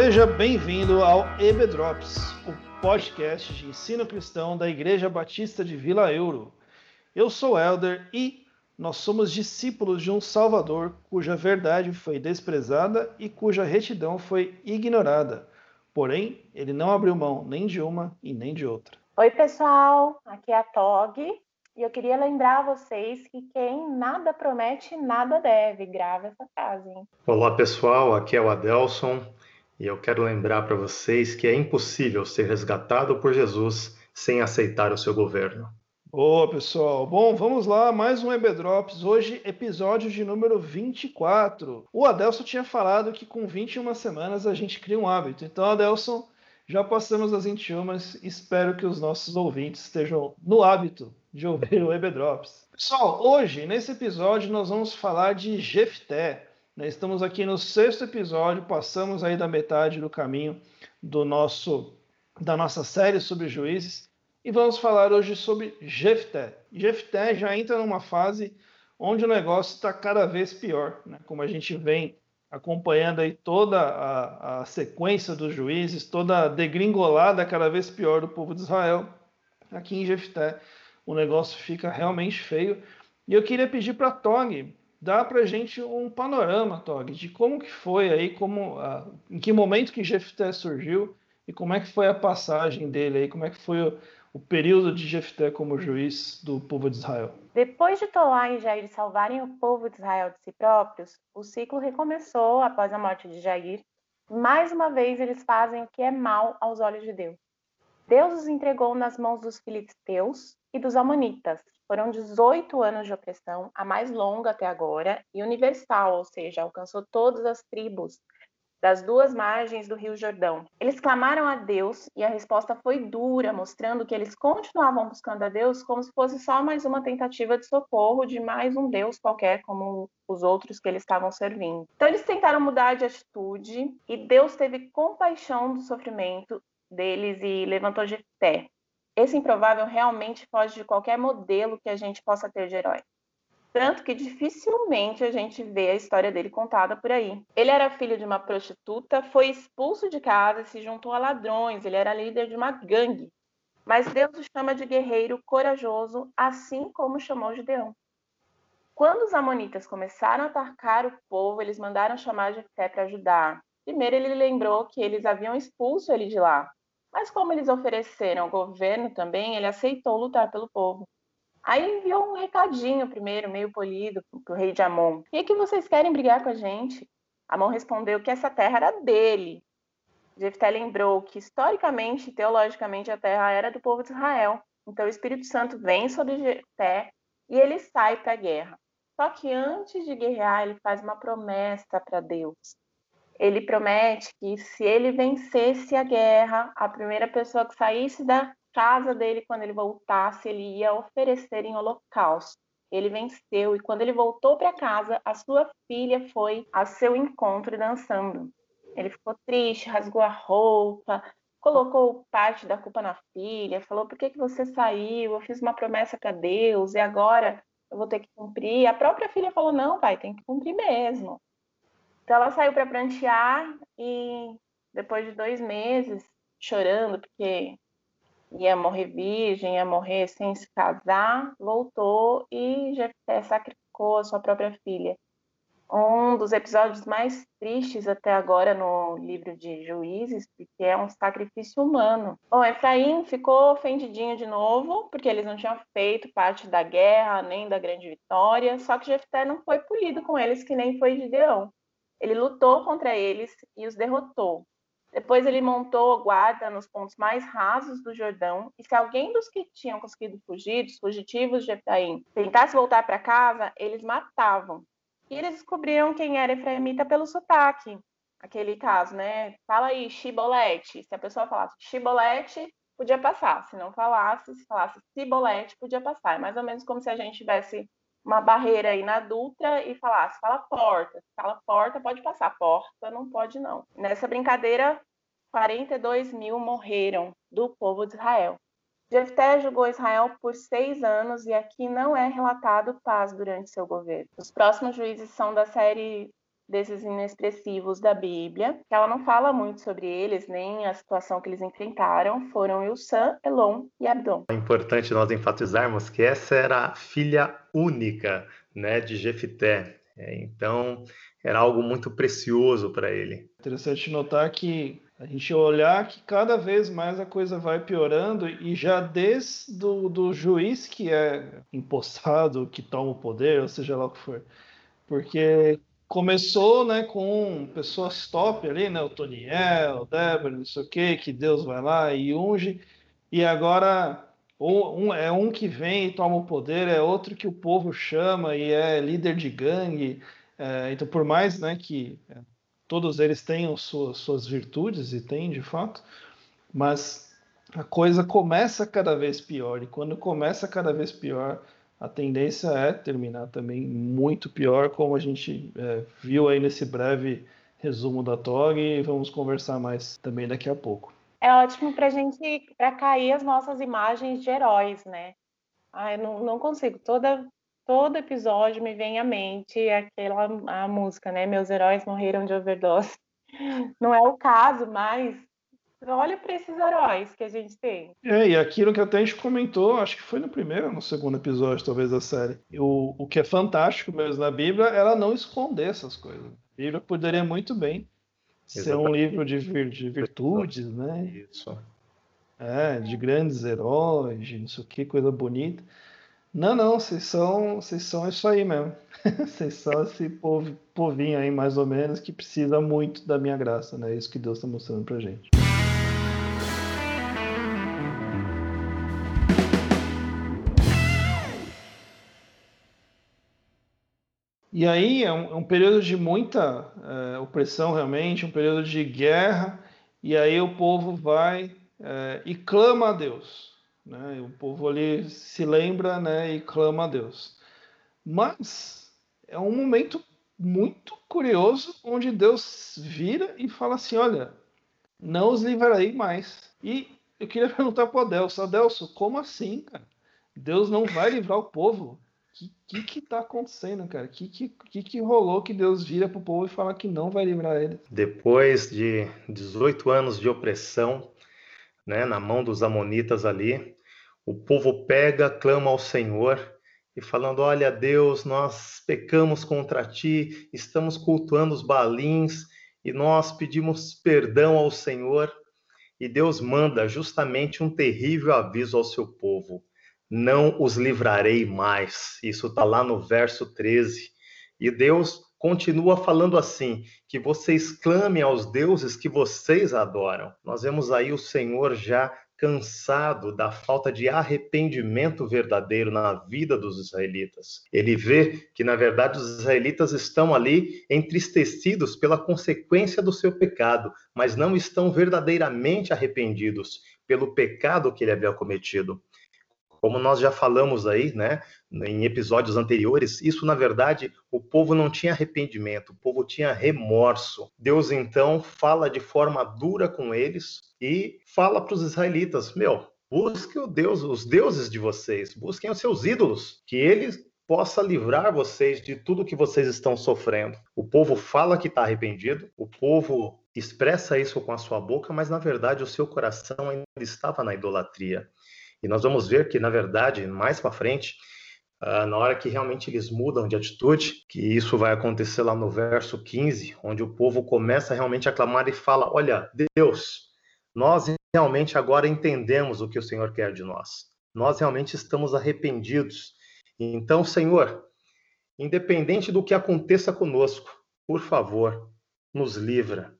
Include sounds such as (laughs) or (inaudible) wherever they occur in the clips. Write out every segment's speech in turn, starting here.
Seja bem-vindo ao EB Drops, o podcast de ensino cristão da Igreja Batista de Vila Euro. Eu sou Elder e nós somos discípulos de um Salvador cuja verdade foi desprezada e cuja retidão foi ignorada. Porém, ele não abriu mão nem de uma e nem de outra. Oi, pessoal, aqui é a Tog e eu queria lembrar a vocês que quem nada promete, nada deve. Grave essa frase, hein? Olá, pessoal, aqui é o Adelson e eu quero lembrar para vocês que é impossível ser resgatado por Jesus sem aceitar o seu governo. Boa, pessoal. Bom, vamos lá, mais um EB Drops. Hoje, episódio de número 24. O Adelson tinha falado que com 21 semanas a gente cria um hábito. Então, Adelson, já passamos as 21, espero que os nossos ouvintes estejam no hábito de ouvir o EB Drops. Pessoal, hoje, nesse episódio, nós vamos falar de Jefté. Né? Estamos aqui no sexto episódio, passamos aí da metade do caminho do nosso da nossa série sobre juízes e vamos falar hoje sobre Jefté. Jefté já entra numa fase onde o negócio está cada vez pior, né? como a gente vem acompanhando aí toda a, a, sequência dos juízes, toda a degringolada cada vez pior do povo de Israel. Aqui em Jefté o negócio fica realmente feio. E eu queria pedir para Tog dar para gente um panorama, Tog, de como que foi aí, como, em que momento que Jefté surgiu e como é que foi a passagem dele aí, como é que foi o, o período de Jefté como juiz do povo de Israel. Depois de Tolá e Jair salvarem o povo de Israel de si próprios, o ciclo recomeçou após a morte de Jair. Mais uma vez eles fazem o que é mal aos olhos de Deus. Deus os entregou nas mãos dos filisteus e dos amonitas. Foram 18 anos de opressão, a mais longa até agora, e universal, ou seja, alcançou todas as tribos das duas margens do Rio Jordão. Eles clamaram a Deus e a resposta foi dura, mostrando que eles continuavam buscando a Deus como se fosse só mais uma tentativa de socorro de mais um Deus qualquer, como os outros que eles estavam servindo. Então eles tentaram mudar de atitude e Deus teve compaixão do sofrimento deles e levantou de pé. Esse improvável realmente foge de qualquer modelo que a gente possa ter de herói. Tanto que dificilmente a gente vê a história dele contada por aí. Ele era filho de uma prostituta, foi expulso de casa e se juntou a ladrões. Ele era líder de uma gangue. Mas Deus o chama de guerreiro corajoso, assim como chamou Gideão. Quando os amonitas começaram a atacar o povo, eles mandaram chamar Jefté para ajudar. Primeiro ele lembrou que eles haviam expulso ele de lá. Mas como eles ofereceram ao governo também, ele aceitou lutar pelo povo. Aí enviou um recadinho primeiro, meio polido, para o rei de Amon. E que vocês querem brigar com a gente? Amon respondeu que essa terra era dele. Jefté lembrou que historicamente e teologicamente a terra era do povo de Israel. Então o Espírito Santo vem sobre Jefté e ele sai para a guerra. Só que antes de guerrear, ele faz uma promessa para Deus. Ele promete que se ele vencesse a guerra, a primeira pessoa que saísse da casa dele, quando ele voltasse, ele ia oferecer em holocausto. Ele venceu e quando ele voltou para casa, a sua filha foi a seu encontro dançando. Ele ficou triste, rasgou a roupa, colocou parte da culpa na filha, falou: "Por que que você saiu? Eu fiz uma promessa para Deus e agora eu vou ter que cumprir". A própria filha falou: "Não, pai, tem que cumprir mesmo". Então ela saiu para prantear e depois de dois meses chorando porque ia morrer virgem, ia morrer sem se casar, voltou e Jefté sacrificou a sua própria filha. Um dos episódios mais tristes até agora no livro de Juízes, porque é um sacrifício humano. Bom, Efraim ficou ofendidinho de novo, porque eles não tinham feito parte da guerra, nem da grande vitória, só que Jefté não foi polido com eles, que nem foi Gideão. Ele lutou contra eles e os derrotou. Depois ele montou guarda nos pontos mais rasos do Jordão, e se alguém dos que tinham conseguido fugir, dos fugitivos de Efraim, tentasse voltar para casa, eles matavam. E eles descobriram quem era Efraimita pelo sotaque. Aquele caso, né? Fala aí, Chibolete. Se a pessoa falasse Chibolete, podia passar. Se não falasse, se falasse Cibolete, podia passar. É mais ou menos como se a gente tivesse uma barreira aí na Dutra e falasse, fala porta. Fala porta, pode passar. Porta, não pode não. Nessa brincadeira, 42 mil morreram do povo de Israel. Jefté julgou Israel por seis anos e aqui não é relatado paz durante seu governo. Os próximos juízes são da série desses inexpressivos da Bíblia, que ela não fala muito sobre eles, nem a situação que eles enfrentaram, foram Ilsan, Elon e Abdon. É importante nós enfatizarmos que essa era a filha única né, de Jefité. É, então, era algo muito precioso para ele. Interessante notar que a gente olhar que cada vez mais a coisa vai piorando e já desde do, do juiz que é impostado, que toma o poder, ou seja lá o que for. Porque começou né, com pessoas top ali, né, o Toniel, Débora, não sei o que, que Deus vai lá e unge, e agora um, é um que vem e toma o poder, é outro que o povo chama e é líder de gangue. É, então, por mais né, que é, todos eles tenham suas, suas virtudes, e têm de fato, mas a coisa começa cada vez pior, e quando começa cada vez pior, a tendência é terminar também muito pior, como a gente é, viu aí nesse breve resumo da TOG, e vamos conversar mais também daqui a pouco. É ótimo para gente, para cair as nossas imagens de heróis, né? Ah, eu não, não consigo. Toda, todo episódio me vem à mente aquela a música, né? Meus heróis morreram de overdose. (laughs) Não é o caso, mas Olha para esses heróis que a gente tem. É, e aquilo que até a gente comentou, acho que foi no primeiro ou no segundo episódio, talvez, da série. O, o que é fantástico mesmo na Bíblia é ela não esconder essas coisas. A Bíblia poderia muito bem Exatamente. ser um livro de, vir, de virtudes, né? Isso. É, de grandes heróis, de não sei o que, coisa bonita. Não, não, vocês são, vocês são isso aí mesmo. (laughs) vocês são esse povo, povinho aí, mais ou menos, que precisa muito da minha graça, né? É isso que Deus está mostrando pra gente. E aí é um, é um período de muita é, opressão, realmente, um período de guerra, e aí o povo vai é, e clama a Deus. Né? O povo ali se lembra né, e clama a Deus. Mas é um momento muito curioso onde Deus vira e fala assim: Olha, não os livrarei mais. E eu queria (laughs) perguntar para o Adelso: Adelso, como assim, cara? Deus não vai livrar o povo? Que que, que tá acontecendo, cara? Que, que, que, que rolou que Deus vira pro povo e fala que não vai livrar ele? Depois de 18 anos de opressão, né, na mão dos amonitas ali, o povo pega, clama ao Senhor e falando: Olha, Deus, nós pecamos contra ti, estamos cultuando os balins e nós pedimos perdão ao Senhor. E Deus manda justamente um terrível aviso ao seu povo não os livrarei mais. Isso está lá no verso 13. E Deus continua falando assim: que vocês clamem aos deuses que vocês adoram. Nós vemos aí o Senhor já cansado da falta de arrependimento verdadeiro na vida dos israelitas. Ele vê que, na verdade, os israelitas estão ali entristecidos pela consequência do seu pecado, mas não estão verdadeiramente arrependidos pelo pecado que ele havia cometido. Como nós já falamos aí, né, em episódios anteriores, isso na verdade o povo não tinha arrependimento, o povo tinha remorso. Deus então fala de forma dura com eles e fala para os israelitas: meu, busque o Deus, os deuses de vocês, busquem os seus ídolos, que eles possa livrar vocês de tudo que vocês estão sofrendo. O povo fala que está arrependido, o povo expressa isso com a sua boca, mas na verdade o seu coração ainda estava na idolatria. E nós vamos ver que, na verdade, mais para frente, uh, na hora que realmente eles mudam de atitude, que isso vai acontecer lá no verso 15, onde o povo começa realmente a clamar e fala: Olha, Deus, nós realmente agora entendemos o que o Senhor quer de nós. Nós realmente estamos arrependidos. Então, Senhor, independente do que aconteça conosco, por favor, nos livra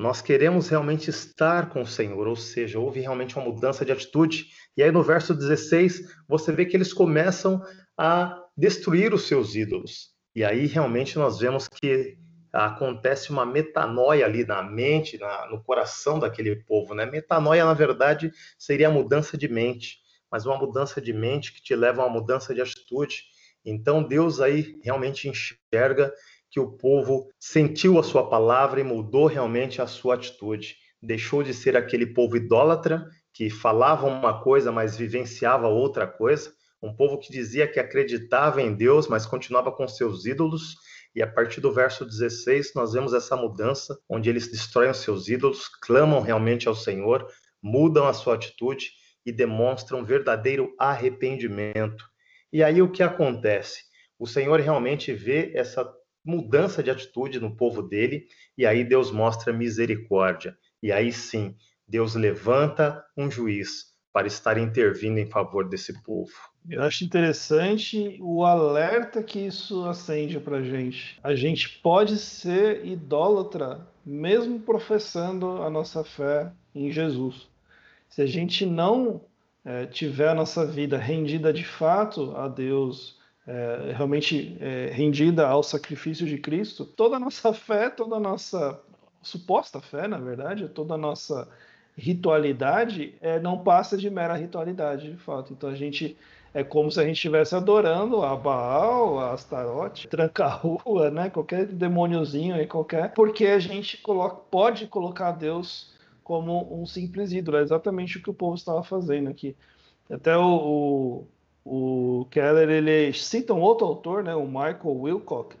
nós queremos realmente estar com o Senhor, ou seja, houve realmente uma mudança de atitude. E aí no verso 16, você vê que eles começam a destruir os seus ídolos. E aí realmente nós vemos que acontece uma metanoia ali na mente, na, no coração daquele povo, né? Metanoia, na verdade, seria a mudança de mente, mas uma mudança de mente que te leva a uma mudança de atitude. Então Deus aí realmente enxerga que o povo sentiu a sua palavra e mudou realmente a sua atitude. Deixou de ser aquele povo idólatra que falava uma coisa, mas vivenciava outra coisa, um povo que dizia que acreditava em Deus, mas continuava com seus ídolos, E a partir do verso 16, nós vemos essa mudança, onde eles destroem seus ídolos, clamam realmente ao Senhor, mudam a sua atitude e demonstram verdadeiro arrependimento. E aí o que acontece? O Senhor realmente vê essa mudança de atitude no povo dele, e aí Deus mostra misericórdia. E aí sim, Deus levanta um juiz para estar intervindo em favor desse povo. Eu acho interessante o alerta que isso acende para a gente. A gente pode ser idólatra mesmo professando a nossa fé em Jesus. Se a gente não é, tiver a nossa vida rendida de fato a Deus, é, realmente é, rendida ao sacrifício de Cristo, toda a nossa fé, toda a nossa suposta fé, na verdade, toda a nossa ritualidade é, não passa de mera ritualidade, de fato. Então a gente é como se a gente estivesse adorando a Baal, a Astarote, (laughs) tranca-rua, né? Qualquer demôniozinho aí, qualquer. Porque a gente coloca, pode colocar Deus como um simples ídolo. É exatamente o que o povo estava fazendo aqui. Até o, o, o Keller, ele cita um outro autor, né? O Michael Wilcock,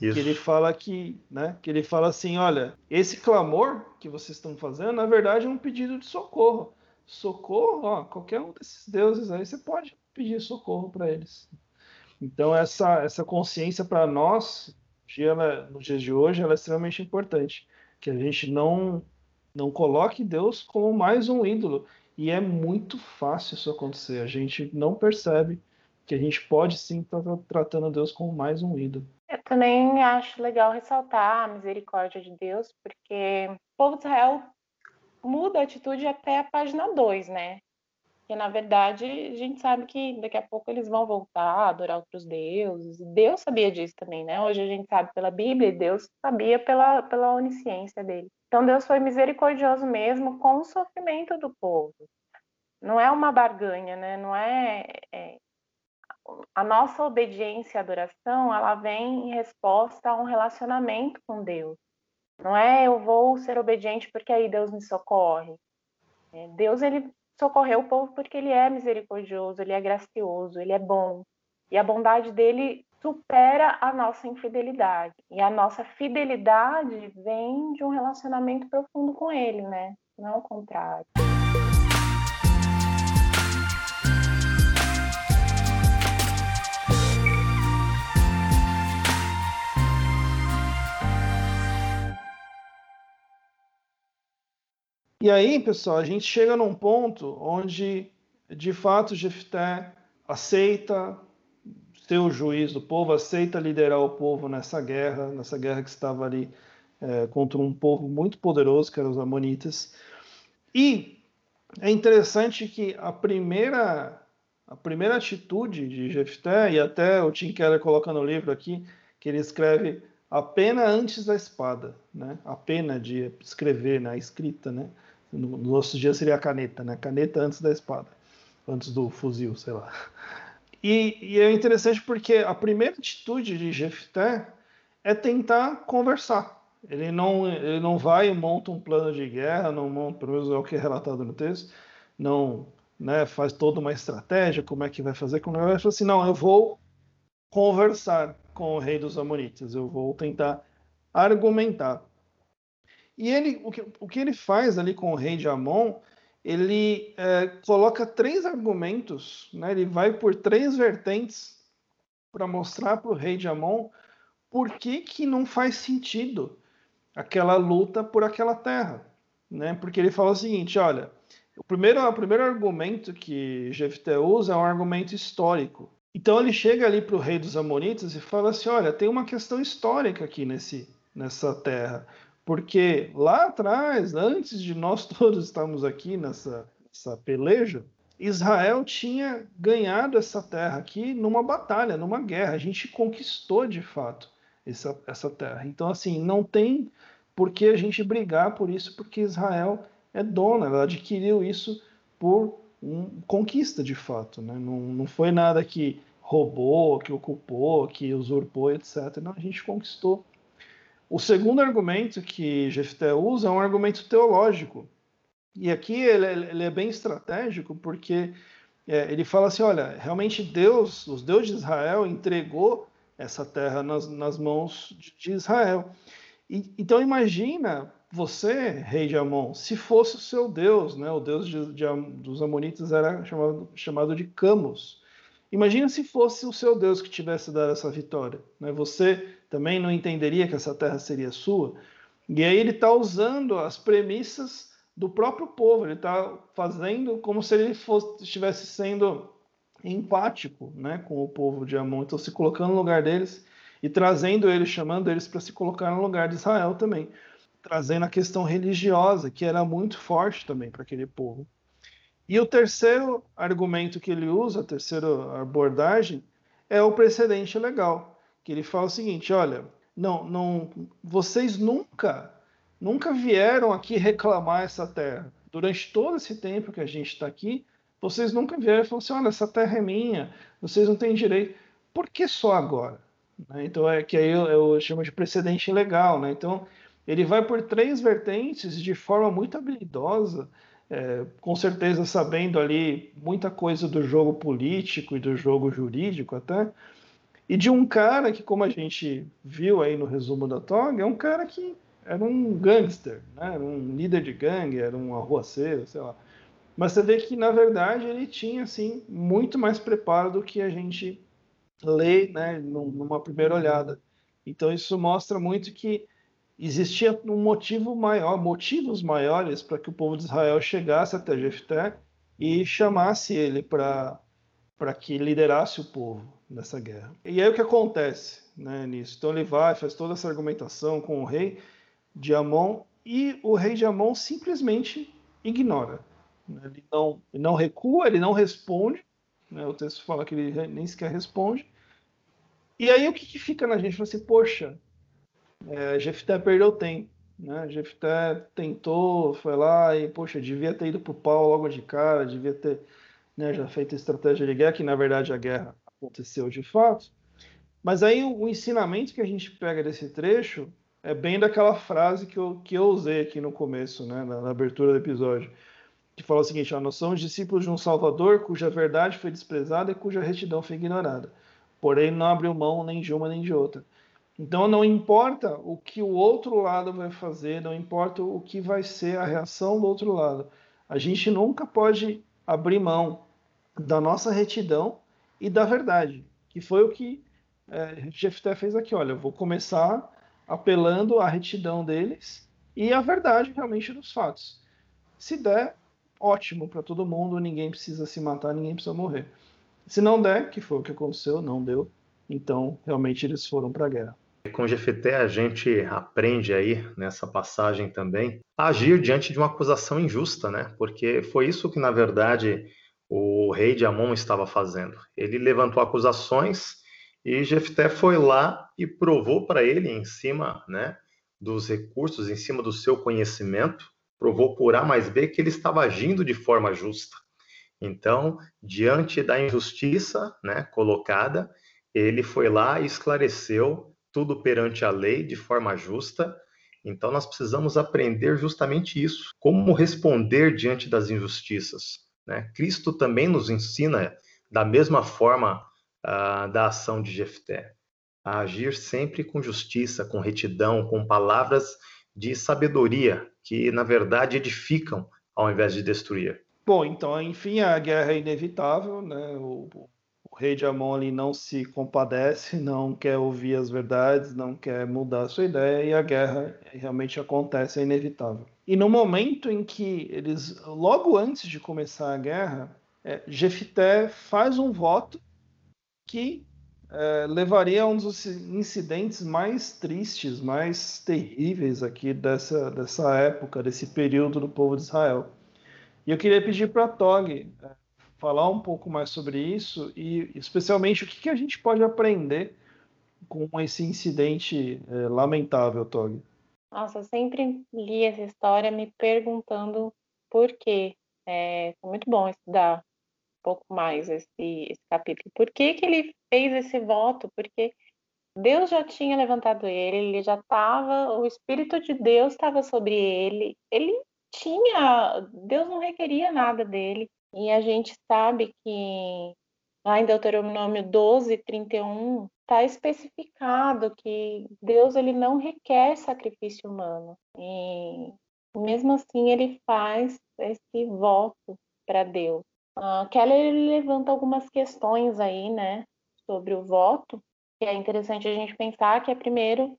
isso. Que ele fala que, né, que ele fala assim, olha, esse clamor que vocês estão fazendo, na verdade, é um pedido de socorro. Socorro, ó, qualquer um desses deuses aí, você pode pedir socorro para eles. Então essa essa consciência para nós, nos dias de hoje, ela é extremamente importante, que a gente não não coloque Deus como mais um ídolo. E é muito fácil isso acontecer. A gente não percebe que a gente pode sim estar tratando Deus como mais um ídolo. Eu também acho legal ressaltar a misericórdia de Deus, porque o povo de Israel muda a atitude até a página 2, né? Que na verdade a gente sabe que daqui a pouco eles vão voltar a adorar outros deuses. Deus sabia disso também, né? Hoje a gente sabe pela Bíblia e Deus sabia pela, pela onisciência dele. Então Deus foi misericordioso mesmo com o sofrimento do povo. Não é uma barganha, né? Não é, é a nossa obediência e adoração, ela vem em resposta a um relacionamento com Deus. Não é eu vou ser obediente porque aí Deus me socorre. É, Deus ele socorreu o povo porque ele é misericordioso, ele é gracioso, ele é bom. E a bondade dele supera a nossa infidelidade. E a nossa fidelidade vem de um relacionamento profundo com ele, né? Não o contrário. E aí, pessoal, a gente chega num ponto onde, de fato, Jefté aceita ser o juiz do povo, aceita liderar o povo nessa guerra, nessa guerra que estava ali é, contra um povo muito poderoso, que eram os Amonitas. E é interessante que a primeira, a primeira atitude de Jefté, e até o Tim Keller coloca no livro aqui, que ele escreve a pena antes da espada, né? a pena de escrever, né? a escrita, né? No, no nossos dias seria a caneta, né? Caneta antes da espada, antes do fuzil, sei lá. E, e é interessante porque a primeira atitude de Jefté é tentar conversar. Ele não, ele não vai e monta um plano de guerra, não monta, pelo menos é o que é relatado no texto, não né, faz toda uma estratégia, como é que vai fazer, como é que vai fazer assim, não, eu vou conversar com o rei dos Amonitas, eu vou tentar argumentar. E ele, o que, o que ele faz ali com o rei de Amon, ele é, coloca três argumentos, né? ele vai por três vertentes para mostrar para o rei de Amon por que, que não faz sentido aquela luta por aquela terra. Né? Porque ele fala o seguinte: olha, o primeiro, o primeiro argumento que Jefté usa é um argumento histórico. Então ele chega ali para o rei dos Amonitas e fala assim: olha, tem uma questão histórica aqui nesse, nessa terra. Porque lá atrás, antes de nós (laughs) todos estarmos aqui nessa, nessa peleja, Israel tinha ganhado essa terra aqui numa batalha, numa guerra. A gente conquistou de fato essa, essa terra. Então, assim, não tem por que a gente brigar por isso, porque Israel é dona, ela adquiriu isso por um, conquista de fato. Né? Não, não foi nada que roubou, que ocupou, que usurpou, etc. Não, a gente conquistou o segundo argumento que Jefté usa é um argumento teológico. E aqui ele, ele é bem estratégico, porque é, ele fala assim: olha, realmente Deus, os deuses de Israel, entregou essa terra nas, nas mãos de Israel. E, então imagina você, rei de Amon, se fosse o seu Deus, né? o Deus de, de, dos Amonitas era chamado, chamado de Camus. Imagina se fosse o seu Deus que tivesse dado essa vitória. Né? Você também não entenderia que essa terra seria sua. E aí ele está usando as premissas do próprio povo. Ele está fazendo como se ele fosse, estivesse sendo empático né, com o povo de Amon. Então, se colocando no lugar deles e trazendo eles, chamando eles para se colocar no lugar de Israel também. Trazendo a questão religiosa, que era muito forte também para aquele povo. E o terceiro argumento que ele usa, a terceira abordagem, é o precedente legal, que ele fala o seguinte: olha, não, não, vocês nunca, nunca vieram aqui reclamar essa terra. Durante todo esse tempo que a gente está aqui, vocês nunca vieram e falaram assim: olha, essa terra é minha, vocês não têm direito. Por que só agora? Né? Então é que aí eu, eu chamo de precedente legal, né? Então ele vai por três vertentes de forma muito habilidosa é, com certeza sabendo ali muita coisa do jogo político e do jogo jurídico até, e de um cara que, como a gente viu aí no resumo da TOG, é um cara que era um gangster, né? era um líder de gangue, era um arruaceiro, sei lá. Mas você vê que, na verdade, ele tinha assim, muito mais preparo do que a gente lê né, numa primeira olhada. Então, isso mostra muito que existia um motivo maior, motivos maiores para que o povo de Israel chegasse até Jefté e chamasse ele para para que liderasse o povo nessa guerra. E aí o que acontece né, nisso? Então ele vai, faz toda essa argumentação com o rei de Amon e o rei de Amon simplesmente ignora. Né? Ele não, ele não recua, ele não responde. Né? O texto fala que ele nem sequer responde. E aí o que, que fica na gente? Fala assim, poxa, é, Jefté perdeu tempo. Né? Jefté tentou, foi lá e, poxa, devia ter ido para o pau logo de cara, devia ter né, já feito estratégia de guerra, que na verdade a guerra aconteceu de fato. Mas aí o, ensinamento que a gente pega desse trecho é bem daquela frase que eu, que eu usei aqui no começo, né, na, na abertura do episódio, que fala o seguinte: ó, nós somos discípulos de um Salvador cuja verdade foi desprezada e cuja retidão foi ignorada. Porém, não abriu mão nem de uma nem de outra. Então não importa o que o outro lado vai fazer, não importa o que vai ser a reação do outro lado. A gente nunca pode abrir mão da nossa retidão e da verdade, que foi o que é, Jefté fez aqui. Olha, vou começar apelando à retidão deles e à verdade realmente dos fatos. Se der, ótimo para todo mundo, ninguém precisa se matar, ninguém precisa morrer. Se não der, que foi o que aconteceu, não deu, então realmente eles foram para a guerra. Com Jefté a gente aprende aí nessa passagem também a agir diante de uma acusação injusta, né? Porque foi isso que na verdade o rei de Amon estava fazendo. Ele levantou acusações e Jefté foi lá e provou para ele em cima, né, dos recursos, em cima do seu conhecimento, provou por A mais B que ele estava agindo de forma justa. Então, diante da injustiça, né, colocada, ele foi lá e esclareceu tudo perante a lei de forma justa. Então, nós precisamos aprender justamente isso: como responder diante das injustiças. Né? Cristo também nos ensina, da mesma forma uh, da ação de Jefté, a agir sempre com justiça, com retidão, com palavras de sabedoria, que na verdade edificam ao invés de destruir. Bom, então, enfim, a guerra é inevitável, né? O, rei de Amon ali não se compadece, (laughs) não quer ouvir as verdades, não quer mudar a sua ideia e a guerra realmente acontece, é inevitável. E no momento em que eles, logo antes de começar a guerra, é, Jefité faz um voto que é, levaria a um dos incidentes mais tristes, mais terríveis aqui dessa, dessa época, desse período do povo de Israel. E eu queria pedir para Tog é, falar um pouco mais sobre isso e, especialmente, o que, que a gente pode aprender com esse incidente é, lamentável, Tog. Nossa, eu sempre li essa história me perguntando por quê. É, foi muito bom estudar um pouco mais esse, esse capítulo. Por que, que ele fez esse voto? Porque Deus já tinha levantado ele, ele já estava, o Espírito de Deus estava sobre ele, ele tinha, Deus não requeria nada dele. E a gente sabe que lá em Deuteronômio 12, 31, está especificado que Deus ele não requer sacrifício humano. E mesmo assim ele faz esse voto para Deus. Uh, Keller ele levanta algumas questões aí, né, sobre o voto, que é interessante a gente pensar que é primeiro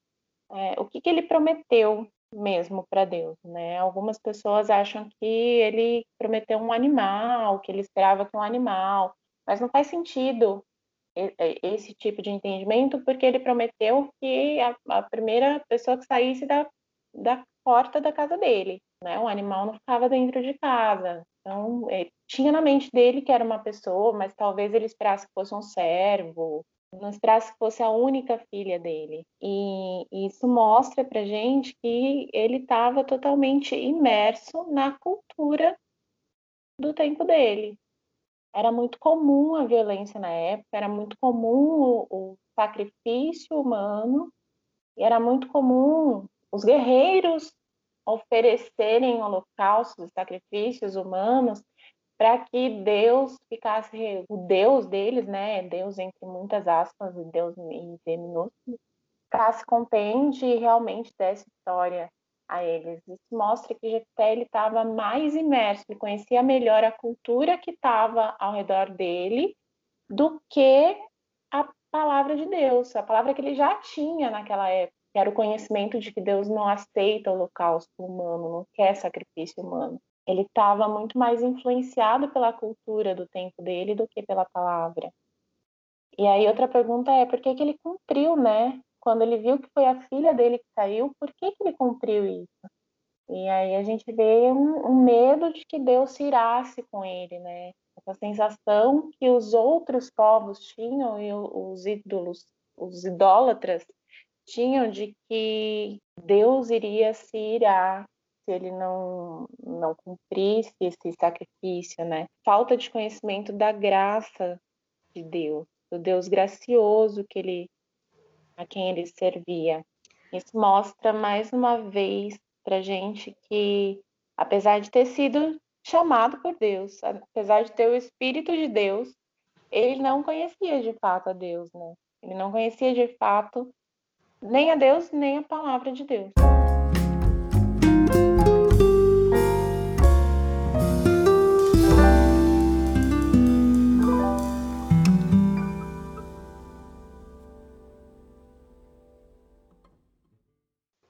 é, o que, que ele prometeu mesmo para Deus, né? Algumas pessoas acham que ele prometeu um animal, que ele esperava que um animal, mas não faz sentido esse tipo de entendimento, porque ele prometeu que a, a primeira pessoa que saísse da, da porta da casa dele, né? O animal não ficava dentro de casa. Então, tinha na mente dele que era uma pessoa, mas talvez ele esperasse que fosse um servo, não esperasse que fosse a única filha dele. E isso mostra pra gente que ele estava totalmente imerso na cultura do tempo dele era muito comum a violência na época, era muito comum o, o sacrifício humano, e era muito comum os guerreiros oferecerem holocaustos, sacrifícios humanos, para que Deus ficasse, o Deus deles, né, Deus entre muitas aspas, Deus em minúsculo, ficasse contente e realmente dessa história a eles. Isso mostra que Jefté ele estava mais imerso, ele conhecia melhor a cultura que estava ao redor dele do que a palavra de Deus, a palavra que ele já tinha naquela época, que era o conhecimento de que Deus não aceita o holocausto humano, não quer sacrifício humano. Ele estava muito mais influenciado pela cultura do tempo dele do que pela palavra. E aí outra pergunta é por que, que ele cumpriu, né, quando ele viu que foi a filha dele que saiu, por que, que ele cumpriu isso? E aí a gente vê um, um, medo de que Deus se irasse com ele, né? Essa sensação que os outros povos tinham e os ídolos, os idólatras tinham de que Deus iria se irar se ele não não cumprisse esse sacrifício, né? Falta de conhecimento da graça de Deus, do Deus gracioso que ele a quem ele servia. Isso mostra mais uma vez para gente que, apesar de ter sido chamado por Deus, apesar de ter o Espírito de Deus, ele não conhecia de fato a Deus, né? Ele não conhecia de fato nem a Deus, nem a palavra de Deus.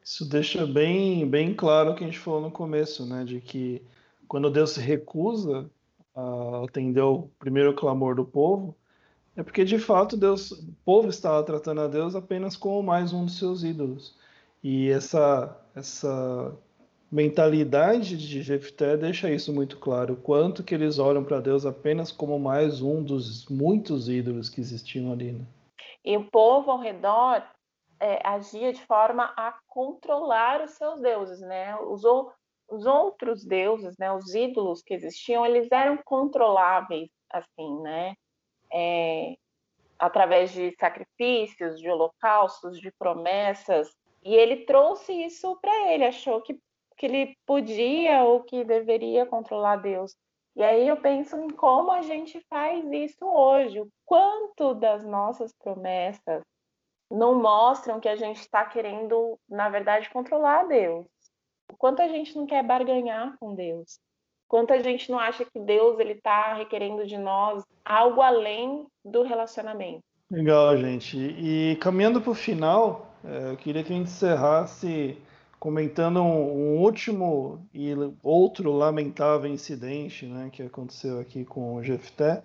Isso deixa bem, bem claro o que a gente falou no começo, né? De que quando Deus se recusa a atender o primeiro clamor do povo, é porque de fato Deus, o povo estava tratando a Deus apenas como mais um dos seus ídolos. E essa essa mentalidade de Jefté deixa isso muito claro, quanto que eles olham para Deus apenas como mais um dos muitos ídolos que existiam ali. Né? E o povo ao redor é, agia de forma a controlar os seus deuses, né? Os, os outros deuses, né? Os ídolos que existiam, eles eram controláveis, assim, né? É, através de sacrifícios, de holocaustos, de promessas. E ele trouxe isso para ele, achou que, que ele podia ou que deveria controlar Deus. E aí eu penso em como a gente faz isso hoje, o quanto das nossas promessas não mostram que a gente está querendo, na verdade, controlar Deus. O quanto a gente não quer barganhar com Deus. Quanto a gente não acha que Deus ele está requerendo de nós algo além do relacionamento. Legal, gente. E caminhando para o final, é, eu queria que a gente encerrasse comentando um, um, último e outro lamentável incidente né, que aconteceu aqui com o Jefté,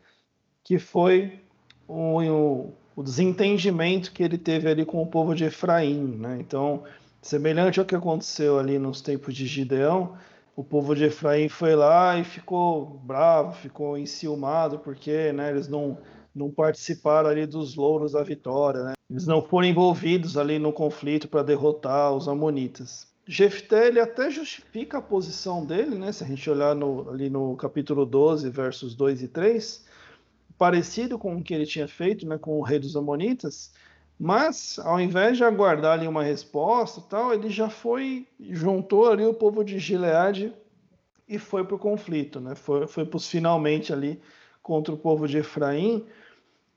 que foi o, o desentendimento que ele teve ali com o povo de Efraim, né? Então, semelhante ao que aconteceu ali nos tempos de Gideão, o povo de Efraim foi lá e ficou bravo, ficou enciumado, porque né, eles não, não participaram ali dos louros da vitória, né? Eles não foram envolvidos ali no conflito para derrotar os amonitas. Jefté, ele até justifica a posição dele, né? Se a gente olhar no, ali no capítulo 12, versos 2 e 3, parecido com o que ele tinha feito né, com o rei dos Amonitas, mas ao invés de aguardar ali uma resposta, tal, ele já foi juntou ali o povo de Gileade e foi para o conflito, né? Foi, foi para os finalmente ali contra o povo de Efraim.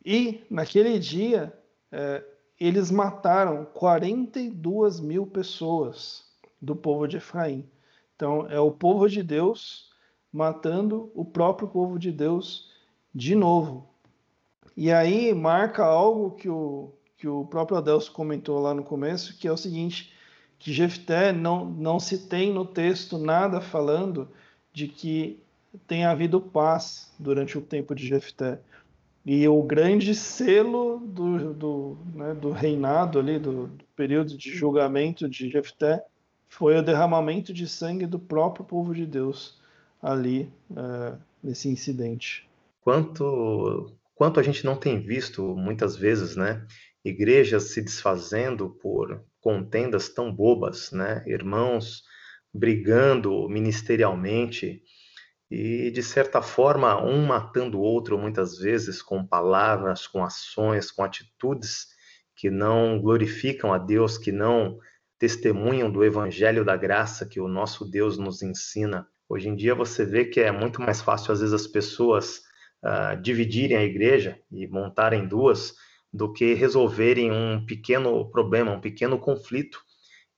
E naquele dia é, eles mataram 42 mil pessoas do povo de Efraim. Então, é o povo de Deus matando o próprio povo de Deus de novo. E aí marca algo que o, que o próprio Adelso comentou lá no começo, que é o seguinte, que Jefté não, não se tem no texto nada falando de que tenha havido paz durante o tempo de Jefté. E o grande selo do, do, né, do reinado ali, do, do, período de julgamento de Jefté, foi o derramamento de sangue do próprio povo de Deus ali é, nesse incidente. Quanto, quanto a gente não tem visto muitas vezes, né? Igrejas se desfazendo por contendas tão bobas, né? Irmãos brigando ministerialmente, e, de certa forma, um matando o outro, muitas vezes, com palavras, com ações, com atitudes que não glorificam a Deus, que não testemunham do evangelho da graça que o nosso Deus nos ensina. Hoje em dia você vê que é muito mais fácil, às vezes, as pessoas uh, dividirem a igreja e montarem duas do que resolverem um pequeno problema, um pequeno conflito.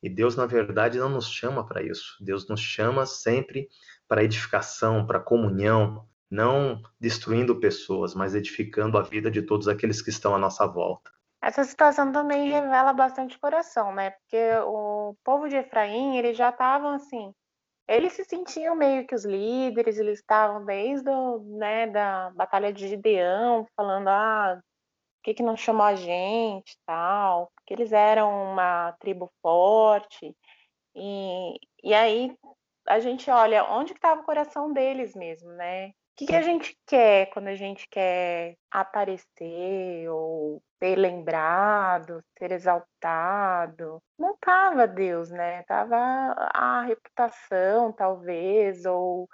E Deus, na verdade, não nos chama para isso. Deus nos chama sempre para edificação, para comunhão, não destruindo pessoas, mas edificando a vida de todos aqueles que estão à nossa volta. Essa situação também revela bastante coração, né? Porque o povo de Efraim, eles já estavam assim, eles se sentiam meio que os líderes, eles estavam desde o, né, da batalha de Gideão, falando, ah, por que, que não chamou a gente, tal, porque eles eram uma tribo forte, e, e aí a gente olha onde estava o coração deles mesmo, né? O que, que, a gente quer quando a gente quer aparecer ou ser lembrado, ser exaltado? Não estava Deus, né? Tava a reputação, talvez, ou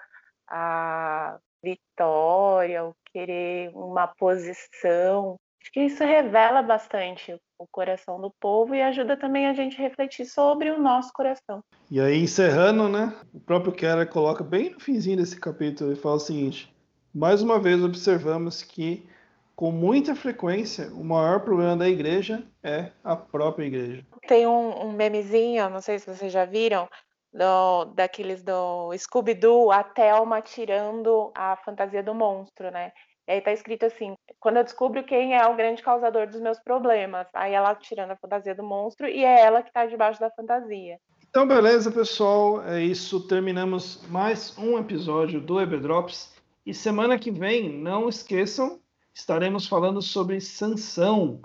a vitória, ou querer uma posição. Acho que isso revela bastante o coração do povo e ajuda também a gente a refletir sobre o nosso coração. E aí, encerrando, né? O próprio Keller coloca bem no finzinho desse capítulo e fala o seguinte: mais uma vez observamos que, com muita frequência, o maior problema da igreja é a própria igreja. Tem um, um memezinho, não sei se vocês já viram, do, daqueles do Scooby-Doo, a Thelma tirando a fantasia do monstro, né? E aí tá escrito assim: quando eu descubro quem é o grande causador dos meus problemas. Aí ela tirando a fantasia do monstro e é ela que tá debaixo da fantasia. Então, beleza, pessoal. É isso. Terminamos mais um episódio do Ebedrops. E semana que vem, não esqueçam, estaremos falando sobre Sansão.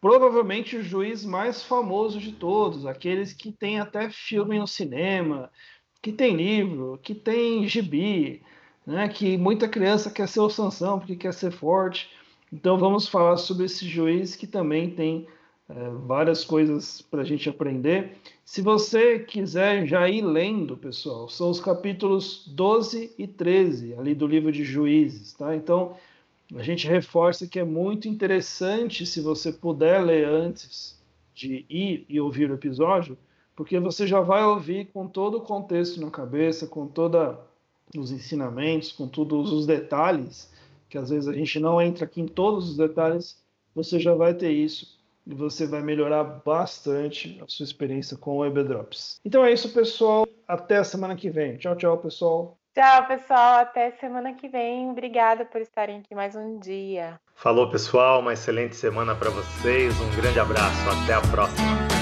Provavelmente o juiz mais famoso de todos, aqueles que tem até filme no cinema, que tem livro, que tem gibi né, que muita criança quer ser o Sansão porque quer ser forte. Então vamos falar sobre esse juiz que também tem é, várias coisas para a gente aprender. Se você quiser já ir lendo, pessoal, são os capítulos 12 e 13 ali do livro de Juízes, tá? Então a gente reforça que é muito interessante se você puder ler antes de ir e ouvir o episódio, porque você já vai ouvir com todo o contexto na cabeça, com toda os ensinamentos, com todos os detalhes, que às vezes a gente não entra aqui em todos os detalhes, você já vai ter isso e você vai melhorar bastante a sua experiência com o EBDrops. Então é isso, pessoal. Até a semana que vem. Tchau, tchau, pessoal. Tchau, pessoal. Até semana que vem. Obrigada por estarem aqui mais um dia. Falou, pessoal. Uma excelente semana para vocês. Um grande abraço. Até a próxima.